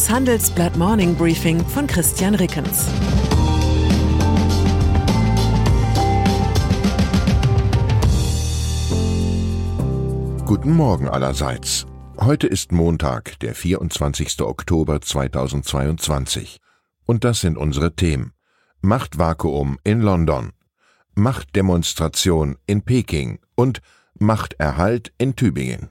Das Handelsblatt Morning Briefing von Christian Rickens. Guten Morgen allerseits. Heute ist Montag, der 24. Oktober 2022. Und das sind unsere Themen. Machtvakuum in London, Machtdemonstration in Peking und Machterhalt in Tübingen.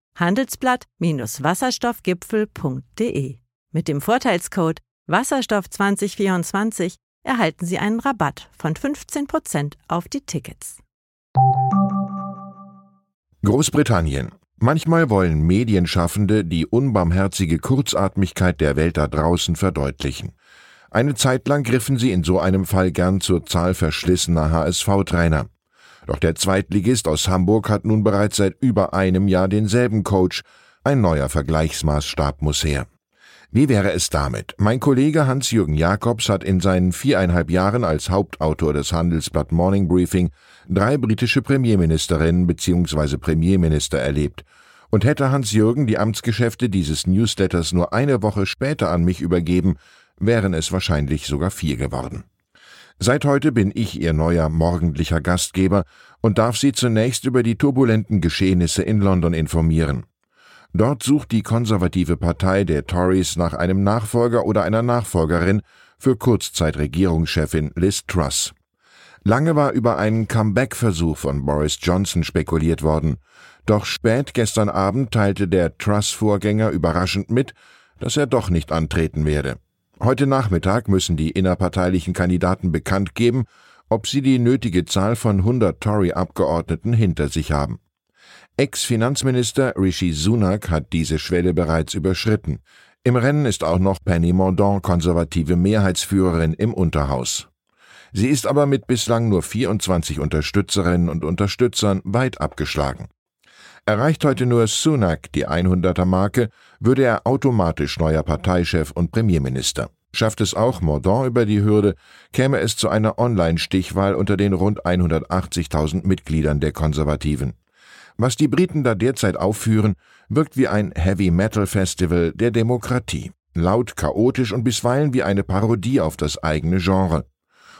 handelsblatt-wasserstoffgipfel.de. Mit dem Vorteilscode Wasserstoff 2024 erhalten Sie einen Rabatt von 15% auf die Tickets. Großbritannien. Manchmal wollen Medienschaffende die unbarmherzige Kurzatmigkeit der Welt da draußen verdeutlichen. Eine Zeit lang griffen sie in so einem Fall gern zur Zahl verschlissener HSV-Trainer. Doch der Zweitligist aus Hamburg hat nun bereits seit über einem Jahr denselben Coach. Ein neuer Vergleichsmaßstab muss her. Wie wäre es damit? Mein Kollege Hans-Jürgen Jakobs hat in seinen viereinhalb Jahren als Hauptautor des Handelsblatt Morning Briefing drei britische Premierministerinnen bzw. Premierminister erlebt. Und hätte Hans-Jürgen die Amtsgeschäfte dieses Newsletters nur eine Woche später an mich übergeben, wären es wahrscheinlich sogar vier geworden. Seit heute bin ich Ihr neuer morgendlicher Gastgeber und darf Sie zunächst über die turbulenten Geschehnisse in London informieren. Dort sucht die konservative Partei der Tories nach einem Nachfolger oder einer Nachfolgerin für Kurzzeitregierungschefin Liz Truss. Lange war über einen Comeback-Versuch von Boris Johnson spekuliert worden, doch spät gestern Abend teilte der Truss-Vorgänger überraschend mit, dass er doch nicht antreten werde. Heute Nachmittag müssen die innerparteilichen Kandidaten bekannt geben, ob sie die nötige Zahl von 100 Tory-Abgeordneten hinter sich haben. Ex-Finanzminister Rishi Sunak hat diese Schwelle bereits überschritten. Im Rennen ist auch noch Penny Mordaunt konservative Mehrheitsführerin im Unterhaus. Sie ist aber mit bislang nur 24 Unterstützerinnen und Unterstützern weit abgeschlagen. Erreicht heute nur Sunak die 100er Marke, würde er automatisch neuer Parteichef und Premierminister. Schafft es auch Mordaunt über die Hürde, käme es zu einer Online-Stichwahl unter den rund 180.000 Mitgliedern der Konservativen. Was die Briten da derzeit aufführen, wirkt wie ein Heavy-Metal-Festival der Demokratie. Laut, chaotisch und bisweilen wie eine Parodie auf das eigene Genre.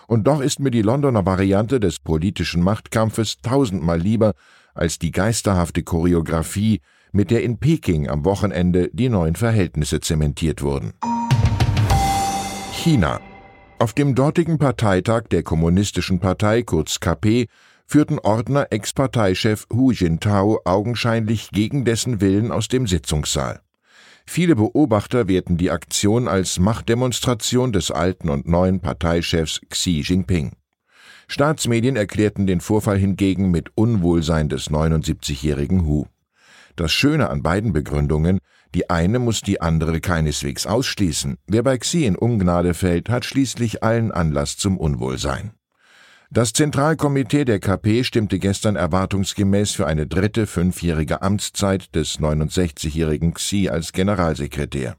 Und doch ist mir die Londoner Variante des politischen Machtkampfes tausendmal lieber als die geisterhafte Choreografie, mit der in Peking am Wochenende die neuen Verhältnisse zementiert wurden. China. Auf dem dortigen Parteitag der Kommunistischen Partei, kurz KP, führten Ordner Ex-Parteichef Hu Jintao augenscheinlich gegen dessen Willen aus dem Sitzungssaal. Viele Beobachter werten die Aktion als Machtdemonstration des alten und neuen Parteichefs Xi Jinping. Staatsmedien erklärten den Vorfall hingegen mit Unwohlsein des 79-jährigen Hu. Das Schöne an beiden Begründungen, die eine muss die andere keineswegs ausschließen. Wer bei Xi in Ungnade fällt, hat schließlich allen Anlass zum Unwohlsein. Das Zentralkomitee der KP stimmte gestern erwartungsgemäß für eine dritte fünfjährige Amtszeit des 69-jährigen Xi als Generalsekretär.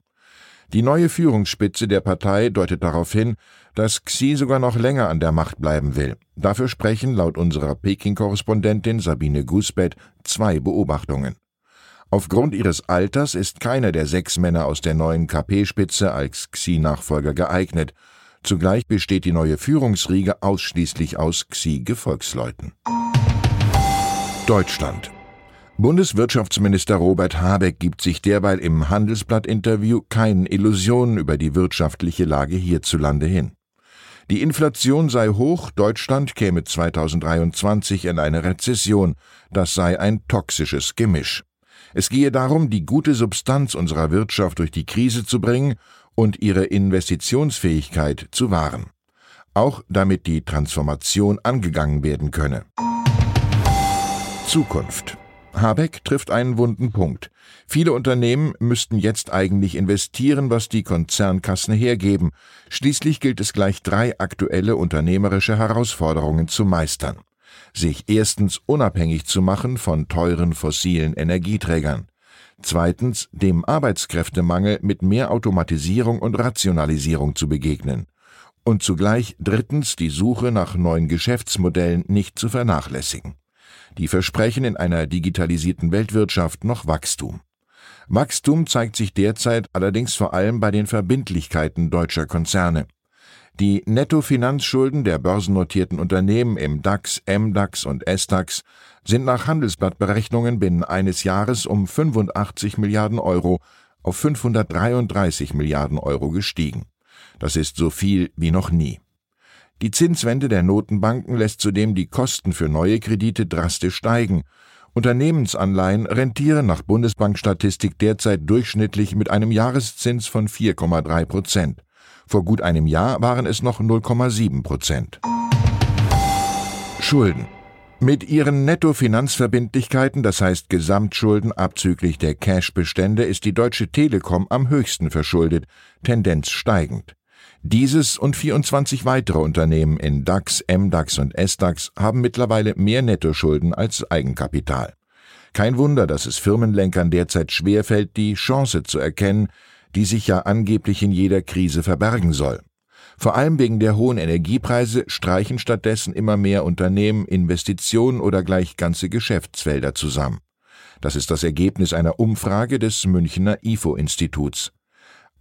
Die neue Führungsspitze der Partei deutet darauf hin, dass Xi sogar noch länger an der Macht bleiben will. Dafür sprechen laut unserer Peking-Korrespondentin Sabine Gusbett zwei Beobachtungen. Aufgrund ihres Alters ist keiner der sechs Männer aus der neuen KP-Spitze als Xi-Nachfolger geeignet, Zugleich besteht die neue Führungsriege ausschließlich aus Xi-Gefolgsleuten. Deutschland. Bundeswirtschaftsminister Robert Habeck gibt sich derweil im Handelsblatt-Interview keinen Illusionen über die wirtschaftliche Lage hierzulande hin. Die Inflation sei hoch, Deutschland käme 2023 in eine Rezession, das sei ein toxisches Gemisch. Es gehe darum, die gute Substanz unserer Wirtschaft durch die Krise zu bringen und ihre Investitionsfähigkeit zu wahren, auch damit die Transformation angegangen werden könne. Zukunft Habeck trifft einen wunden Punkt. Viele Unternehmen müssten jetzt eigentlich investieren, was die Konzernkassen hergeben. Schließlich gilt es gleich drei aktuelle unternehmerische Herausforderungen zu meistern. Sich erstens unabhängig zu machen von teuren fossilen Energieträgern. Zweitens dem Arbeitskräftemangel mit mehr Automatisierung und Rationalisierung zu begegnen. Und zugleich drittens die Suche nach neuen Geschäftsmodellen nicht zu vernachlässigen. Die versprechen in einer digitalisierten Weltwirtschaft noch Wachstum. Wachstum zeigt sich derzeit allerdings vor allem bei den Verbindlichkeiten deutscher Konzerne. Die Nettofinanzschulden der börsennotierten Unternehmen im DAX, MDAX und SDAX sind nach Handelsblattberechnungen binnen eines Jahres um 85 Milliarden Euro auf 533 Milliarden Euro gestiegen. Das ist so viel wie noch nie. Die Zinswende der Notenbanken lässt zudem die Kosten für neue Kredite drastisch steigen. Unternehmensanleihen rentieren nach Bundesbankstatistik derzeit durchschnittlich mit einem Jahreszins von 4,3 Prozent. Vor gut einem Jahr waren es noch 0,7 Prozent. Schulden. Mit ihren Nettofinanzverbindlichkeiten, das heißt Gesamtschulden abzüglich der Cashbestände, ist die Deutsche Telekom am höchsten verschuldet, Tendenz steigend. Dieses und 24 weitere Unternehmen in DAX, MDAX und SDAX haben mittlerweile mehr Nettoschulden als Eigenkapital. Kein Wunder, dass es Firmenlenkern derzeit schwerfällt, die Chance zu erkennen, die sich ja angeblich in jeder Krise verbergen soll. Vor allem wegen der hohen Energiepreise streichen stattdessen immer mehr Unternehmen Investitionen oder gleich ganze Geschäftsfelder zusammen. Das ist das Ergebnis einer Umfrage des Münchner IFO-Instituts.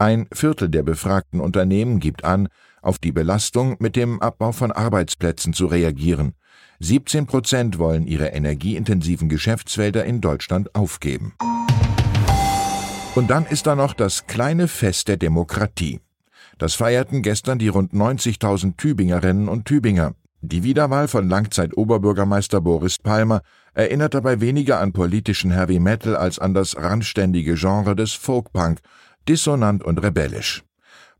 Ein Viertel der befragten Unternehmen gibt an, auf die Belastung mit dem Abbau von Arbeitsplätzen zu reagieren. 17 Prozent wollen ihre energieintensiven Geschäftsfelder in Deutschland aufgeben. Und dann ist da noch das kleine Fest der Demokratie. Das feierten gestern die rund 90.000 Tübingerinnen und Tübinger. Die Wiederwahl von Langzeit-Oberbürgermeister Boris Palmer erinnert dabei weniger an politischen Heavy Metal als an das randständige Genre des Folkpunk dissonant und rebellisch.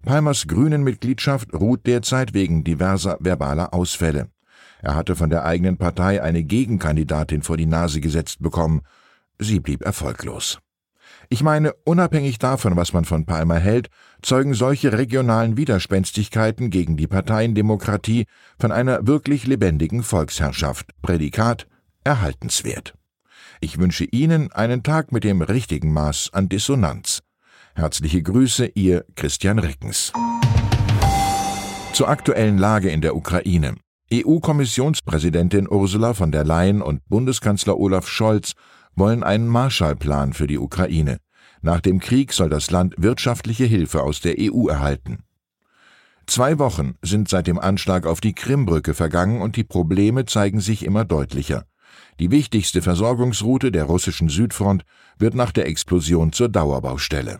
Palmers grünen Mitgliedschaft ruht derzeit wegen diverser verbaler Ausfälle. Er hatte von der eigenen Partei eine Gegenkandidatin vor die Nase gesetzt bekommen. Sie blieb erfolglos. Ich meine, unabhängig davon, was man von Palmer hält, zeugen solche regionalen Widerspenstigkeiten gegen die Parteiendemokratie von einer wirklich lebendigen Volksherrschaft. Prädikat erhaltenswert. Ich wünsche Ihnen einen Tag mit dem richtigen Maß an Dissonanz. Herzliche Grüße, Ihr Christian Rickens. Zur aktuellen Lage in der Ukraine. EU-Kommissionspräsidentin Ursula von der Leyen und Bundeskanzler Olaf Scholz wollen einen Marshallplan für die Ukraine. Nach dem Krieg soll das Land wirtschaftliche Hilfe aus der EU erhalten. Zwei Wochen sind seit dem Anschlag auf die Krimbrücke vergangen und die Probleme zeigen sich immer deutlicher. Die wichtigste Versorgungsroute der russischen Südfront wird nach der Explosion zur Dauerbaustelle.